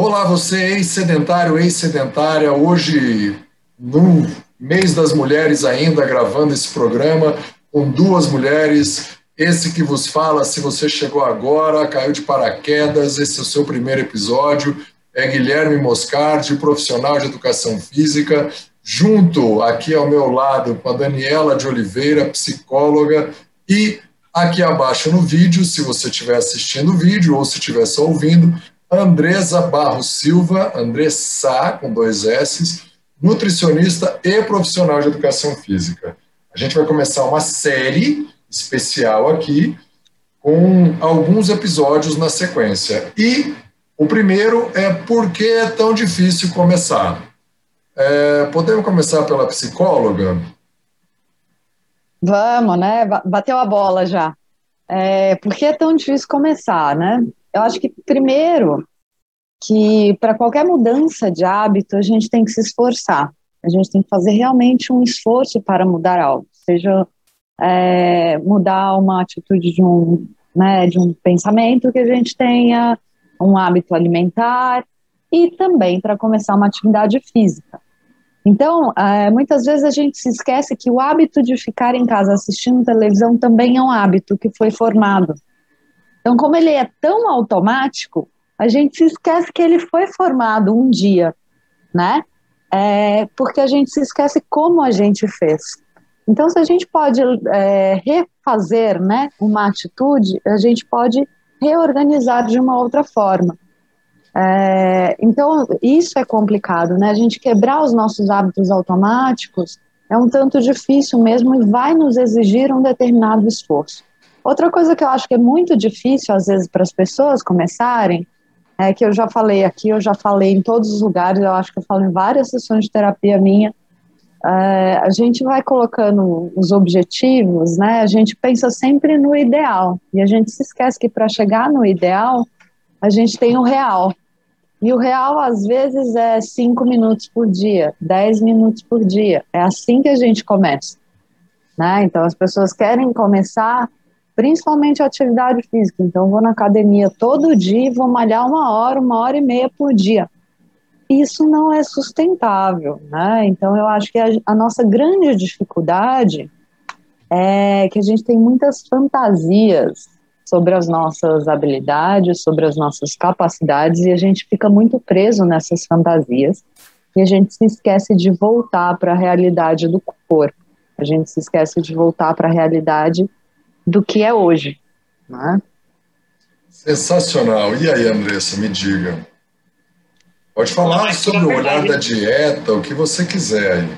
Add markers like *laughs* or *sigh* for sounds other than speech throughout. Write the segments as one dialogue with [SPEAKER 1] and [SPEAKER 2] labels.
[SPEAKER 1] Olá, você ex-sedentário, ex-sedentária, hoje no mês das mulheres ainda gravando esse programa com duas mulheres. Esse que vos fala, se você chegou agora, caiu de paraquedas, esse é o seu primeiro episódio, é Guilherme Moscardi, profissional de educação física, junto aqui ao meu lado com a Daniela de Oliveira, psicóloga, e aqui abaixo no vídeo, se você estiver assistindo o vídeo ou se estiver só ouvindo, Andresa Barros Silva, Andressa, com dois S, nutricionista e profissional de educação física. A gente vai começar uma série especial aqui, com alguns episódios na sequência. E o primeiro é por que é tão difícil começar? É, podemos começar pela psicóloga?
[SPEAKER 2] Vamos, né? Bateu a bola já. É, por que é tão difícil começar, né? Eu acho que, primeiro, que para qualquer mudança de hábito, a gente tem que se esforçar. A gente tem que fazer realmente um esforço para mudar algo, seja é, mudar uma atitude de um, né, de um pensamento que a gente tenha, um hábito alimentar e também para começar uma atividade física. Então, é, muitas vezes a gente se esquece que o hábito de ficar em casa assistindo televisão também é um hábito que foi formado. Então, como ele é tão automático, a gente se esquece que ele foi formado um dia, né? É, porque a gente se esquece como a gente fez. Então, se a gente pode é, refazer né, uma atitude, a gente pode reorganizar de uma outra forma. É, então, isso é complicado, né? A gente quebrar os nossos hábitos automáticos é um tanto difícil mesmo e vai nos exigir um determinado esforço. Outra coisa que eu acho que é muito difícil, às vezes, para as pessoas começarem, é que eu já falei aqui, eu já falei em todos os lugares, eu acho que eu falo em várias sessões de terapia minha, é, a gente vai colocando os objetivos, né? A gente pensa sempre no ideal e a gente se esquece que para chegar no ideal a gente tem o real. E o real às vezes é cinco minutos por dia, dez minutos por dia. É assim que a gente começa, né? Então as pessoas querem começar, principalmente atividade física. Então vou na academia todo dia, vou malhar uma hora, uma hora e meia por dia isso não é sustentável, né? Então eu acho que a, a, nossa grande dificuldade é que a gente tem muitas fantasias sobre as nossas habilidades, sobre as nossas capacidades e a gente fica muito preso nessas fantasias e a gente se esquece de voltar para a realidade do corpo. A gente se esquece de voltar para a realidade do que é hoje, né?
[SPEAKER 1] Sensacional. E aí, Andressa, me diga, Pode falar sobre o olhar da dieta, o que você quiser aí.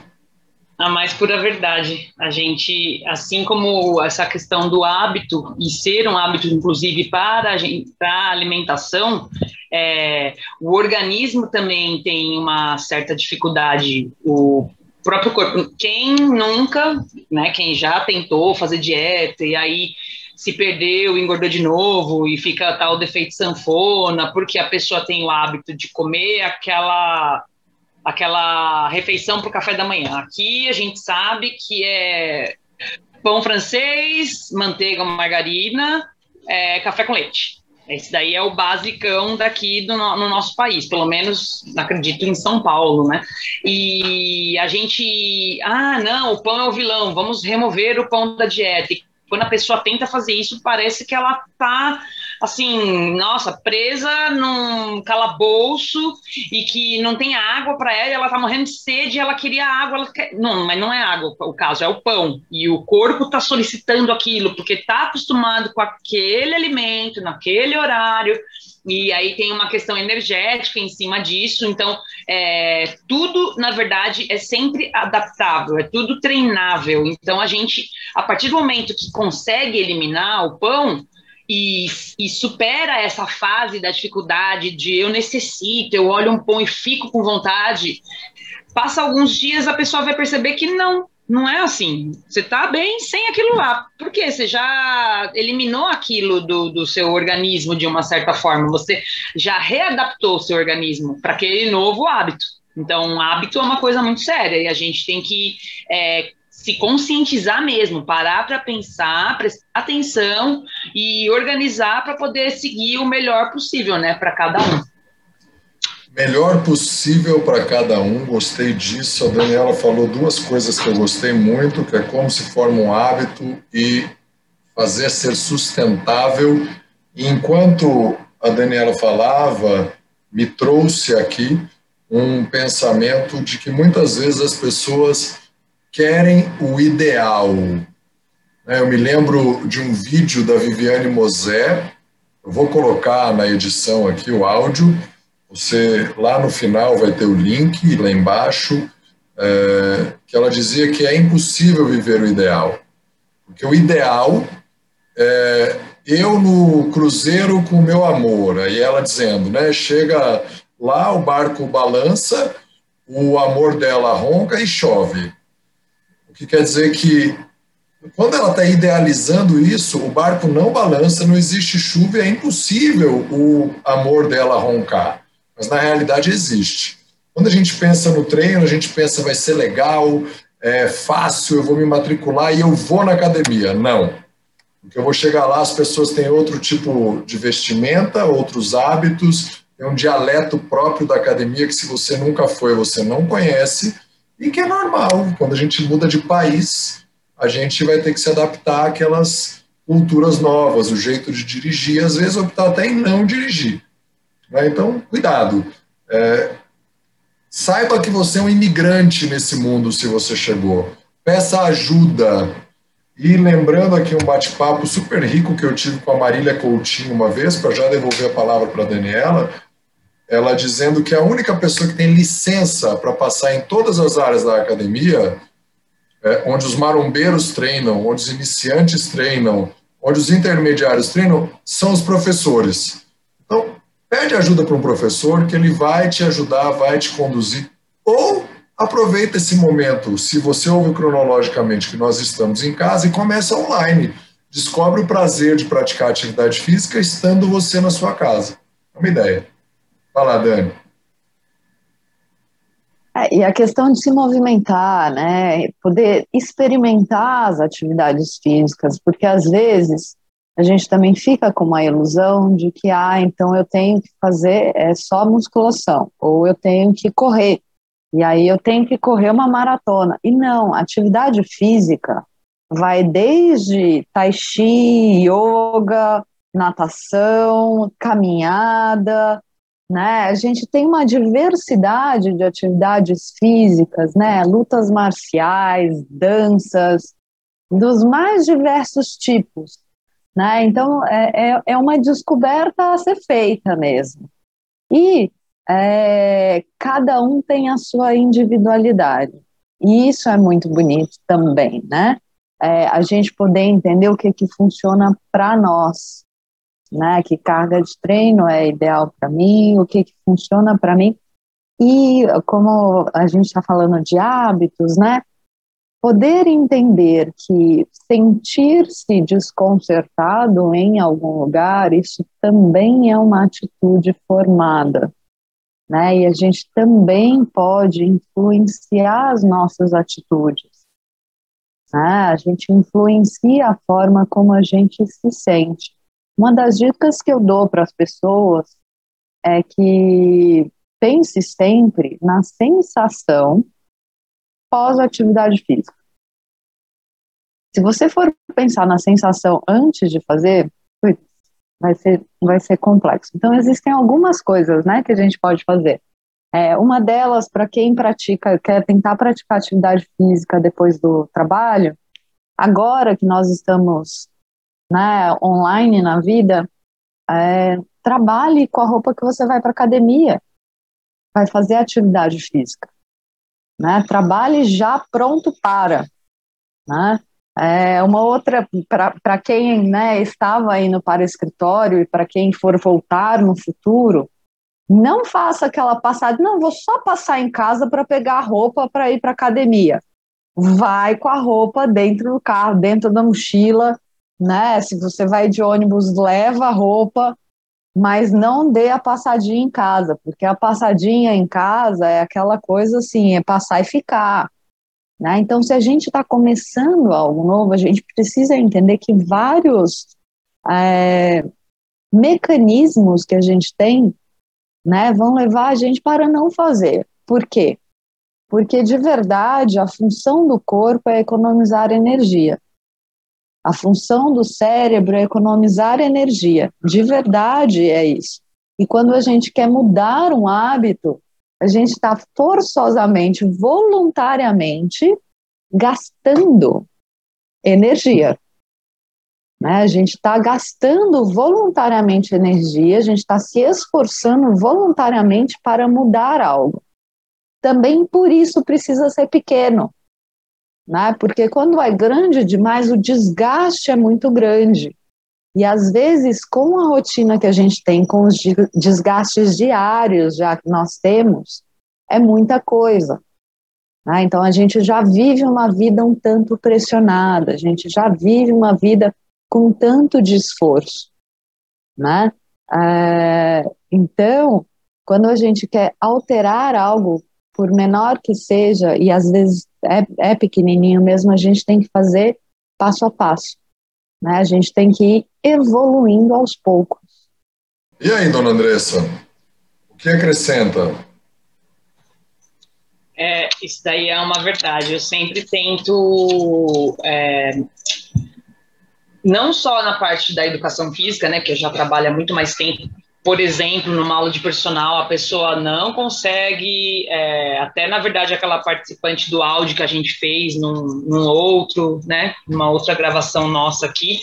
[SPEAKER 3] A mais pura verdade. A gente, assim como essa questão do hábito, e ser um hábito, inclusive, para a, gente, para a alimentação, é, o organismo também tem uma certa dificuldade. O próprio corpo. Quem nunca, né, quem já tentou fazer dieta e aí se perdeu, engordou de novo e fica tal defeito sanfona, porque a pessoa tem o hábito de comer aquela aquela refeição para o café da manhã. Aqui a gente sabe que é pão francês, manteiga, margarina, é, café com leite. Esse daí é o basicão daqui do, no nosso país, pelo menos acredito em São Paulo, né? E a gente, ah, não, o pão é o vilão, vamos remover o pão da dieta. E quando a pessoa tenta fazer isso, parece que ela tá assim, nossa, presa num calabouço e que não tem água para ela, ela tá morrendo de sede, ela queria água, ela quer... não, mas não é água, o caso é o pão. E o corpo tá solicitando aquilo porque tá acostumado com aquele alimento naquele horário e aí tem uma questão energética em cima disso. Então, é, tudo, na verdade, é sempre adaptável, é tudo treinável. Então, a gente, a partir do momento que consegue eliminar o pão, e, e, supera essa fase da dificuldade de eu necessito, eu olho um pão e fico com vontade, passa alguns dias a pessoa vai perceber que não, não é assim. Você está bem sem aquilo lá. Porque você já eliminou aquilo do, do seu organismo de uma certa forma. Você já readaptou o seu organismo para aquele novo hábito. Então, hábito é uma coisa muito séria e a gente tem que é, se conscientizar mesmo, parar para pensar, prestar atenção e organizar para poder seguir o melhor possível, né, para cada um.
[SPEAKER 1] melhor possível para cada um. Gostei disso. A Daniela falou duas coisas que eu gostei muito, que é como se forma um hábito e fazer ser sustentável. E enquanto a Daniela falava, me trouxe aqui um pensamento de que muitas vezes as pessoas querem o ideal. Eu me lembro de um vídeo da Viviane Mosé, eu vou colocar na edição aqui o áudio, você lá no final vai ter o link lá embaixo, é, que ela dizia que é impossível viver o ideal, porque o ideal é eu no cruzeiro com o meu amor, aí ela dizendo, né, chega lá, o barco balança, o amor dela ronca e chove. O que quer dizer que quando ela está idealizando isso, o barco não balança, não existe chuva, é impossível o amor dela roncar. Mas na realidade existe. Quando a gente pensa no treino, a gente pensa vai ser legal, é fácil, eu vou me matricular e eu vou na academia. Não. Porque eu vou chegar lá, as pessoas têm outro tipo de vestimenta, outros hábitos, tem um dialeto próprio da academia que se você nunca foi, você não conhece, e que é normal. Quando a gente muda de país, a gente vai ter que se adaptar àquelas culturas novas, o jeito de dirigir, às vezes optar até em não dirigir. Né? Então, cuidado. É, saiba que você é um imigrante nesse mundo se você chegou. Peça ajuda e lembrando aqui um bate-papo super rico que eu tive com a Marília Coutinho uma vez, para já devolver a palavra para a Daniela, ela dizendo que a única pessoa que tem licença para passar em todas as áreas da academia, é, onde os marombeiros treinam, onde os iniciantes treinam, onde os intermediários treinam, são os professores. Então, pede ajuda para um professor que ele vai te ajudar, vai te conduzir, ou aproveita esse momento, se você ouve cronologicamente que nós estamos em casa e começa online. Descobre o prazer de praticar atividade física estando você na sua casa. É uma ideia. Fala, Dani.
[SPEAKER 2] É, e a questão de se movimentar, né? Poder experimentar as atividades físicas, porque às vezes a gente também fica com uma ilusão de que, ah, então eu tenho que fazer é só musculação, ou eu tenho que correr. E aí eu tenho que correr uma maratona. E não, atividade física vai desde tai chi, yoga, natação, caminhada, né? A gente tem uma diversidade de atividades físicas, né? Lutas marciais, danças, dos mais diversos tipos, né? Então é, é, é uma descoberta a ser feita mesmo. E é, cada um tem a sua individualidade. E isso é muito bonito também, né? É, a gente poder entender o que, que funciona para nós, né? Que carga de treino é ideal para mim, o que, que funciona para mim. E como a gente está falando de hábitos, né? Poder entender que sentir-se desconcertado em algum lugar, isso também é uma atitude formada né? E a gente também pode influenciar as nossas atitudes. Né? A gente influencia a forma como a gente se sente. Uma das dicas que eu dou para as pessoas é que pense sempre na sensação pós-atividade física. Se você for pensar na sensação antes de fazer, vai ser, vai ser complexo. Então, existem algumas coisas né, que a gente pode fazer. É, uma delas, para quem pratica, quer tentar praticar atividade física depois do trabalho, agora que nós estamos né, online na vida, é, trabalhe com a roupa que você vai para academia, vai fazer atividade física. Né? Trabalhe já pronto para. Né? É, uma outra, para quem né, estava indo para escritório e para quem for voltar no futuro, não faça aquela passada, não, vou só passar em casa para pegar a roupa para ir para academia. Vai com a roupa dentro do carro, dentro da mochila, né? Se você vai de ônibus, leva roupa, mas não dê a passadinha em casa, porque a passadinha em casa é aquela coisa assim, é passar e ficar. Né? Então, se a gente está começando algo novo, a gente precisa entender que vários é, mecanismos que a gente tem né, vão levar a gente para não fazer. Por quê? Porque de verdade a função do corpo é economizar energia. A função do cérebro é economizar energia. De verdade é isso. E quando a gente quer mudar um hábito, a gente está forçosamente, voluntariamente, gastando energia. Né? A gente está gastando voluntariamente energia, a gente está se esforçando voluntariamente para mudar algo. Também por isso precisa ser pequeno, né? porque quando é grande demais, o desgaste é muito grande. E às vezes, com a rotina que a gente tem, com os desgastes diários já que nós temos, é muita coisa. Né? Então, a gente já vive uma vida um tanto pressionada, a gente já vive uma vida com tanto de esforço. Né? É, então, quando a gente quer alterar algo, por menor que seja, e às vezes é, é pequenininho mesmo, a gente tem que fazer passo a passo. Né? A gente tem que ir evoluindo aos poucos.
[SPEAKER 1] E aí, dona Andressa, o que acrescenta?
[SPEAKER 3] É, isso daí é uma verdade. Eu sempre tento, é, não só na parte da educação física, né, que eu já trabalho há muito mais tempo por exemplo, numa aula de personal, a pessoa não consegue, é, até na verdade aquela participante do áudio que a gente fez num, num, outro, né, numa outra gravação nossa aqui,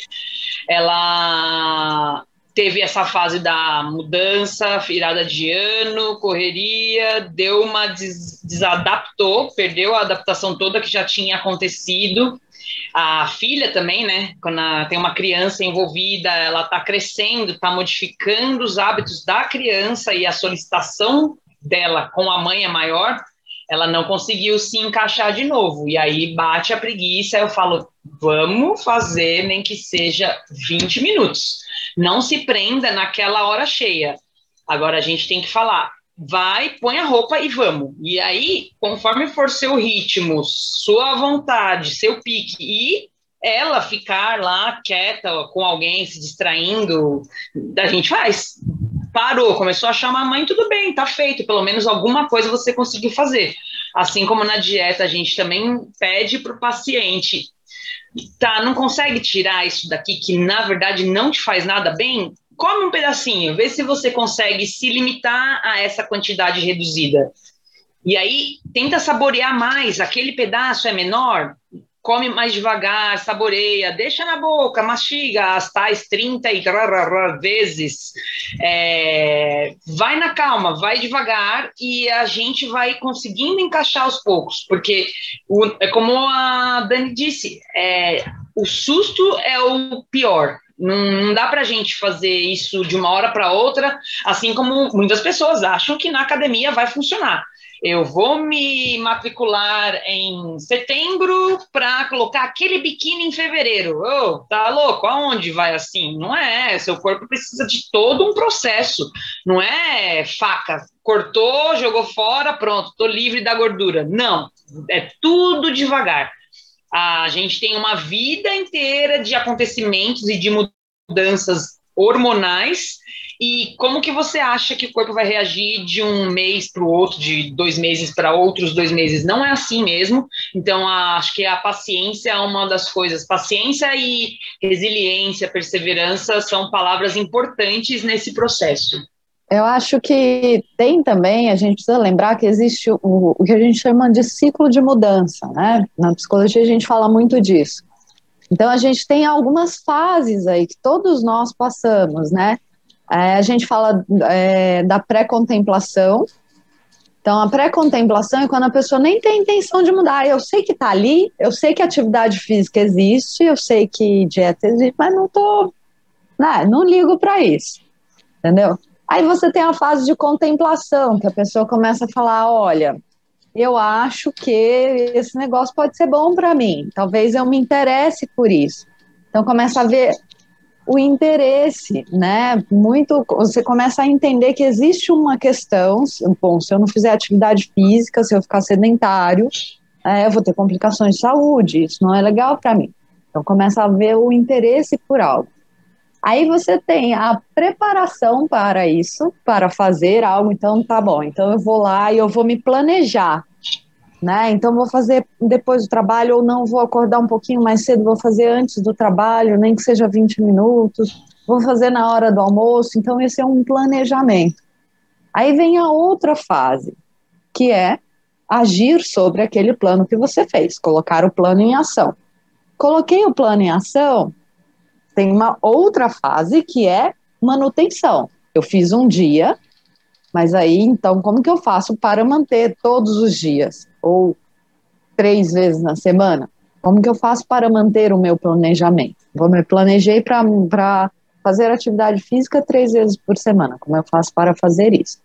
[SPEAKER 3] ela teve essa fase da mudança, virada de ano, correria, deu uma des desadaptou, perdeu a adaptação toda que já tinha acontecido a filha também, né? Quando a, tem uma criança envolvida, ela está crescendo, está modificando os hábitos da criança e a solicitação dela com a mãe é maior, ela não conseguiu se encaixar de novo. E aí bate a preguiça, eu falo, vamos fazer nem que seja 20 minutos. Não se prenda naquela hora cheia. Agora a gente tem que falar, vai, põe a roupa e vamos. E aí, conforme for seu ritmo, sua vontade, seu pique e ela ficar lá quieta com alguém se distraindo, a gente faz. Parou, começou a chamar a mãe, tudo bem, tá feito, pelo menos alguma coisa você conseguiu fazer. Assim como na dieta, a gente também pede para o paciente, tá, não consegue tirar isso daqui que na verdade não te faz nada bem? come um pedacinho, vê se você consegue se limitar a essa quantidade reduzida. E aí, tenta saborear mais, aquele pedaço é menor, come mais devagar, saboreia, deixa na boca, mastiga as tais 30 e vezes. É, vai na calma, vai devagar e a gente vai conseguindo encaixar aos poucos, porque o, é como a Dani disse, é, o susto é o pior. Não, dá para a gente fazer isso de uma hora para outra, assim como muitas pessoas acham que na academia vai funcionar. Eu vou me matricular em setembro para colocar aquele biquíni em fevereiro. Oh, tá louco? Aonde vai assim? Não é. Seu corpo precisa de todo um processo. Não é faca. Cortou, jogou fora, pronto, tô livre da gordura. Não. É tudo devagar. A gente tem uma vida inteira de acontecimentos e de mudanças hormonais. E como que você acha que o corpo vai reagir de um mês para o outro, de dois meses para outros dois meses? Não é assim mesmo. Então, acho que a paciência é uma das coisas. Paciência e resiliência, perseverança são palavras importantes nesse processo.
[SPEAKER 2] Eu acho que tem também, a gente precisa lembrar que existe o, o que a gente chama de ciclo de mudança, né? Na psicologia a gente fala muito disso. Então a gente tem algumas fases aí que todos nós passamos, né? É, a gente fala é, da pré-contemplação. Então a pré-contemplação é quando a pessoa nem tem intenção de mudar. Eu sei que está ali, eu sei que atividade física existe, eu sei que dieta existe, mas não tô, né, não ligo para isso, entendeu? Aí você tem a fase de contemplação, que a pessoa começa a falar: olha, eu acho que esse negócio pode ser bom para mim, talvez eu me interesse por isso. Então começa a ver o interesse, né? Muito, você começa a entender que existe uma questão. Bom, se eu não fizer atividade física, se eu ficar sedentário, é, eu vou ter complicações de saúde. Isso não é legal para mim. Então começa a ver o interesse por algo. Aí você tem a preparação para isso, para fazer algo, então tá bom, então eu vou lá e eu vou me planejar, né? Então vou fazer depois do trabalho ou não, vou acordar um pouquinho mais cedo, vou fazer antes do trabalho, nem que seja 20 minutos, vou fazer na hora do almoço, então esse é um planejamento. Aí vem a outra fase, que é agir sobre aquele plano que você fez, colocar o plano em ação. Coloquei o plano em ação, tem uma outra fase que é manutenção. Eu fiz um dia, mas aí então como que eu faço para manter todos os dias ou três vezes na semana? Como que eu faço para manter o meu planejamento? Vou me planejei para fazer atividade física três vezes por semana. Como eu faço para fazer isso?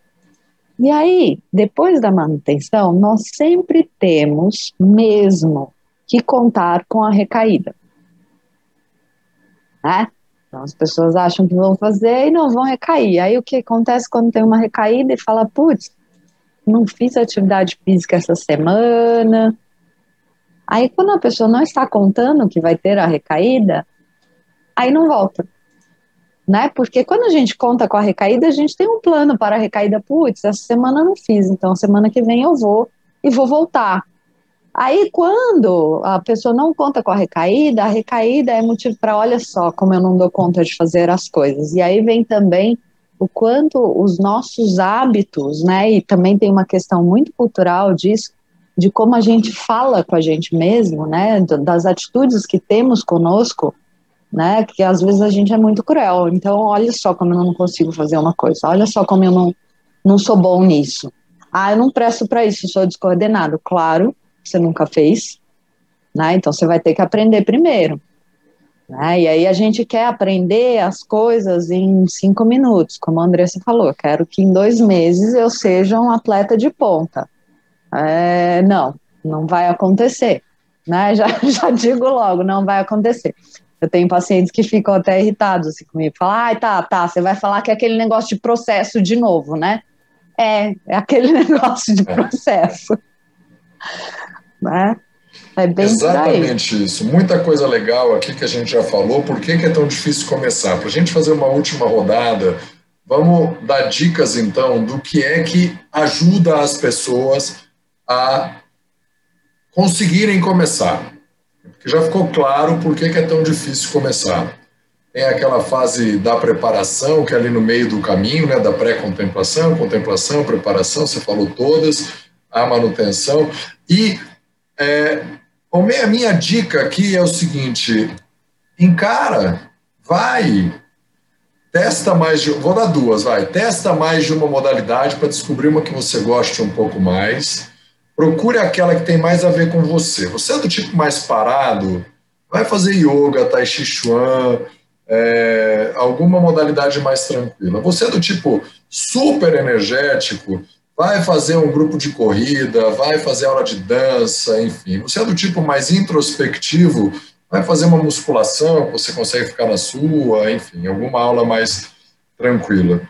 [SPEAKER 2] E aí, depois da manutenção, nós sempre temos mesmo que contar com a recaída né? Então as pessoas acham que vão fazer e não vão recair. Aí o que acontece quando tem uma recaída e fala, putz, não fiz atividade física essa semana. Aí quando a pessoa não está contando que vai ter a recaída, aí não volta. Né? Porque quando a gente conta com a recaída, a gente tem um plano para a recaída. Putz, essa semana eu não fiz, então semana que vem eu vou e vou voltar. Aí, quando a pessoa não conta com a recaída, a recaída é motivo para, olha só, como eu não dou conta de fazer as coisas. E aí vem também o quanto os nossos hábitos, né, e também tem uma questão muito cultural disso, de como a gente fala com a gente mesmo, né, das atitudes que temos conosco, né, que às vezes a gente é muito cruel. Então, olha só como eu não consigo fazer uma coisa, olha só como eu não, não sou bom nisso. Ah, eu não presto para isso, sou descoordenado. Claro, você nunca fez, né? Então você vai ter que aprender primeiro. Né? E aí a gente quer aprender as coisas em cinco minutos, como a Andressa falou. Eu quero que em dois meses eu seja um atleta de ponta. É, não, não vai acontecer. Né? *laughs* Já, já digo logo, não vai acontecer. Eu tenho pacientes que ficam até irritados assim, comigo. Falam, ah, tá, tá, você vai falar que é aquele negócio de processo de novo, né? É, é aquele *laughs* negócio de processo né? É bem
[SPEAKER 1] Exatamente isso. Muita coisa legal aqui que a gente já falou. Por que, que é tão difícil começar? Para a gente fazer uma última rodada, vamos dar dicas então do que é que ajuda as pessoas a conseguirem começar. Porque já ficou claro por que, que é tão difícil começar. Tem aquela fase da preparação, que é ali no meio do caminho, né, da pré-contemplação, contemplação, preparação, você falou todas, a manutenção. E é, a minha dica aqui é o seguinte: encara, vai, testa mais de. Vou dar duas, vai. Testa mais de uma modalidade para descobrir uma que você goste um pouco mais. Procure aquela que tem mais a ver com você. Você é do tipo mais parado, vai fazer yoga, tai chi chuan, é, alguma modalidade mais tranquila. Você é do tipo super energético, vai fazer um grupo de corrida, vai fazer aula de dança, enfim. Você é do tipo mais introspectivo, vai fazer uma musculação, você consegue ficar na sua, enfim, alguma aula mais tranquila.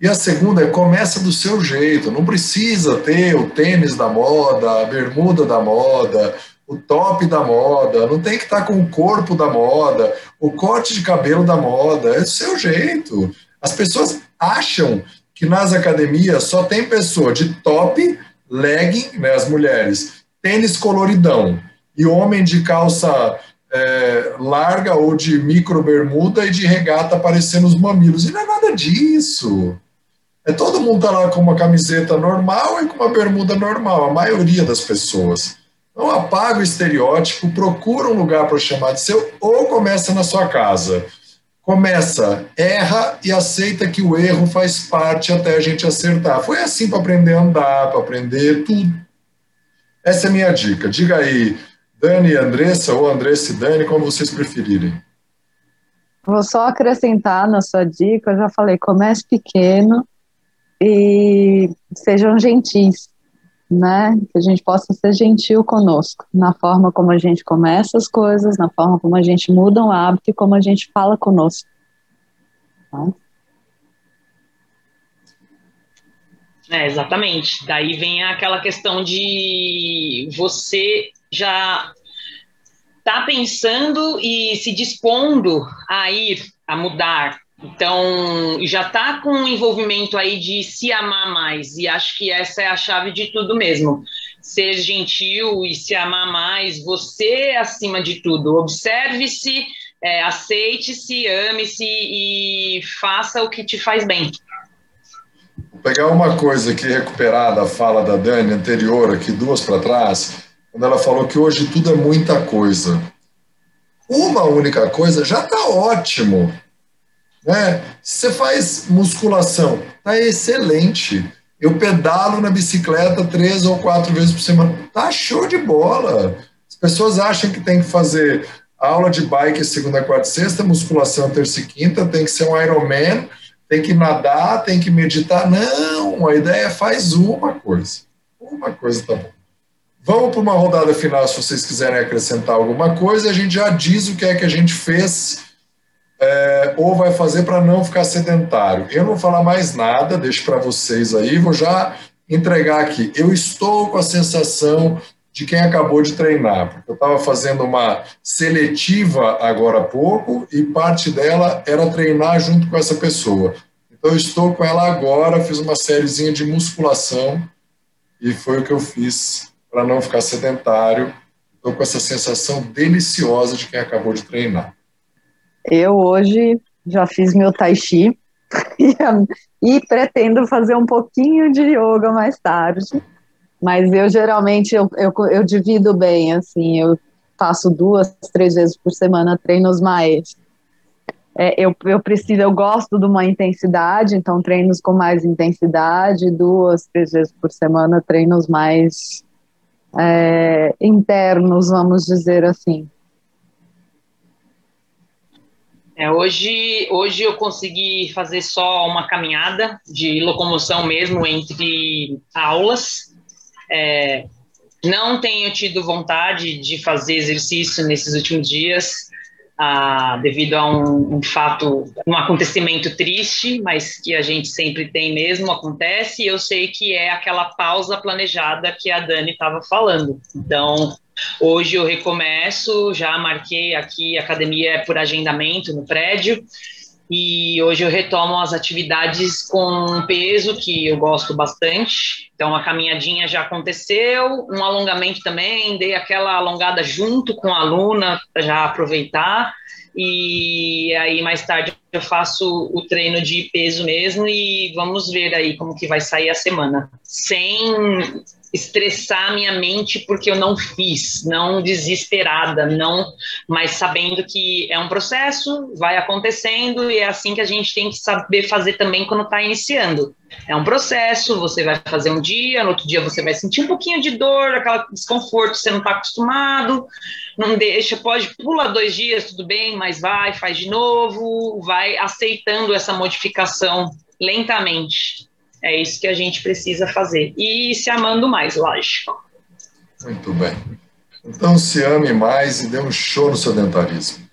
[SPEAKER 1] E a segunda é começa do seu jeito, não precisa ter o tênis da moda, a bermuda da moda, o top da moda, não tem que estar com o corpo da moda, o corte de cabelo da moda, é do seu jeito. As pessoas acham que nas academias só tem pessoa de top, legging, né, as mulheres, tênis coloridão, e homem de calça é, larga ou de micro bermuda e de regata aparecendo os mamilos. E não é nada disso. É todo mundo tá lá com uma camiseta normal e com uma bermuda normal, a maioria das pessoas. Então apaga o estereótipo, procura um lugar para chamar de seu ou começa na sua casa começa, erra e aceita que o erro faz parte até a gente acertar. Foi assim para aprender a andar, para aprender tudo. Essa é a minha dica. Diga aí, Dani e Andressa, ou Andressa e Dani, como vocês preferirem.
[SPEAKER 2] Vou só acrescentar na sua dica, eu já falei, comece pequeno e sejam gentis né? Que a gente possa ser gentil conosco, na forma como a gente começa as coisas, na forma como a gente muda o hábito e como a gente fala conosco. Tá?
[SPEAKER 3] É, exatamente. Daí vem aquela questão de você já está pensando e se dispondo a ir, a mudar. Então, já está com um envolvimento aí de se amar mais, e acho que essa é a chave de tudo mesmo. Ser gentil e se amar mais, você acima de tudo. Observe-se, é, aceite-se, ame-se e faça o que te faz bem.
[SPEAKER 1] Vou pegar uma coisa aqui, recuperar da fala da Dani anterior, aqui duas para trás, quando ela falou que hoje tudo é muita coisa. Uma única coisa já está ótimo. Né? Você faz musculação, tá excelente. Eu pedalo na bicicleta três ou quatro vezes por semana, tá show de bola. As pessoas acham que tem que fazer aula de bike segunda, quarta e sexta, musculação terça e quinta, tem que ser um Ironman, tem que nadar, tem que meditar. Não, a ideia é faz uma coisa. Uma coisa tá bom. Vamos para uma rodada final, se vocês quiserem acrescentar alguma coisa, a gente já diz o que é que a gente fez é, ou vai fazer para não ficar sedentário. Eu não vou falar mais nada, deixo para vocês aí, vou já entregar aqui. Eu estou com a sensação de quem acabou de treinar, porque eu estava fazendo uma seletiva agora há pouco e parte dela era treinar junto com essa pessoa. Então, eu estou com ela agora, fiz uma sériezinha de musculação e foi o que eu fiz para não ficar sedentário. Estou com essa sensação deliciosa de quem acabou de treinar.
[SPEAKER 2] Eu hoje já fiz meu tai chi *laughs* e, pretendo fazer um pouquinho de yoga mais tarde mas eu geralmente eu, eu, eu divido bem, assim, eu faço duas, três vezes por semana treinos mais. É, eu, eu preciso, eu gosto de uma intensidade, então treinos com mais intensidade, duas, três vezes por semana, treinos mais é, internos, vamos dizer assim.
[SPEAKER 3] É, hoje, hoje eu consegui fazer só uma caminhada de locomoção mesmo entre aulas, é, não tenho tido vontade de fazer exercício nesses últimos dias, ah, devido a um, um, fato, um acontecimento triste, mas que a gente sempre tem mesmo, acontece, e eu sei que é aquela pausa planejada que a Dani estava falando. Então, hoje eu recomeço, já marquei aqui, academia é por agendamento no prédio, e hoje eu retomo as atividades com peso que eu gosto bastante. Então a caminhadinha já aconteceu, um alongamento também, dei aquela alongada junto com a aluna para já aproveitar. E aí mais tarde eu faço o treino de peso mesmo e vamos ver aí como que vai sair a semana. Sem estressar minha mente porque eu não fiz, não desesperada, não, mas sabendo que é um processo, vai acontecendo e é assim que a gente tem que saber fazer também quando está iniciando. É um processo, você vai fazer um dia, no outro dia você vai sentir um pouquinho de dor, aquele desconforto, você não está acostumado, não deixa, pode pula dois dias, tudo bem, mas vai, faz de novo, vai aceitando essa modificação lentamente. É isso que a gente precisa fazer. E se amando mais, lógico.
[SPEAKER 1] Muito bem. Então se ame mais e dê um show no sedentarismo.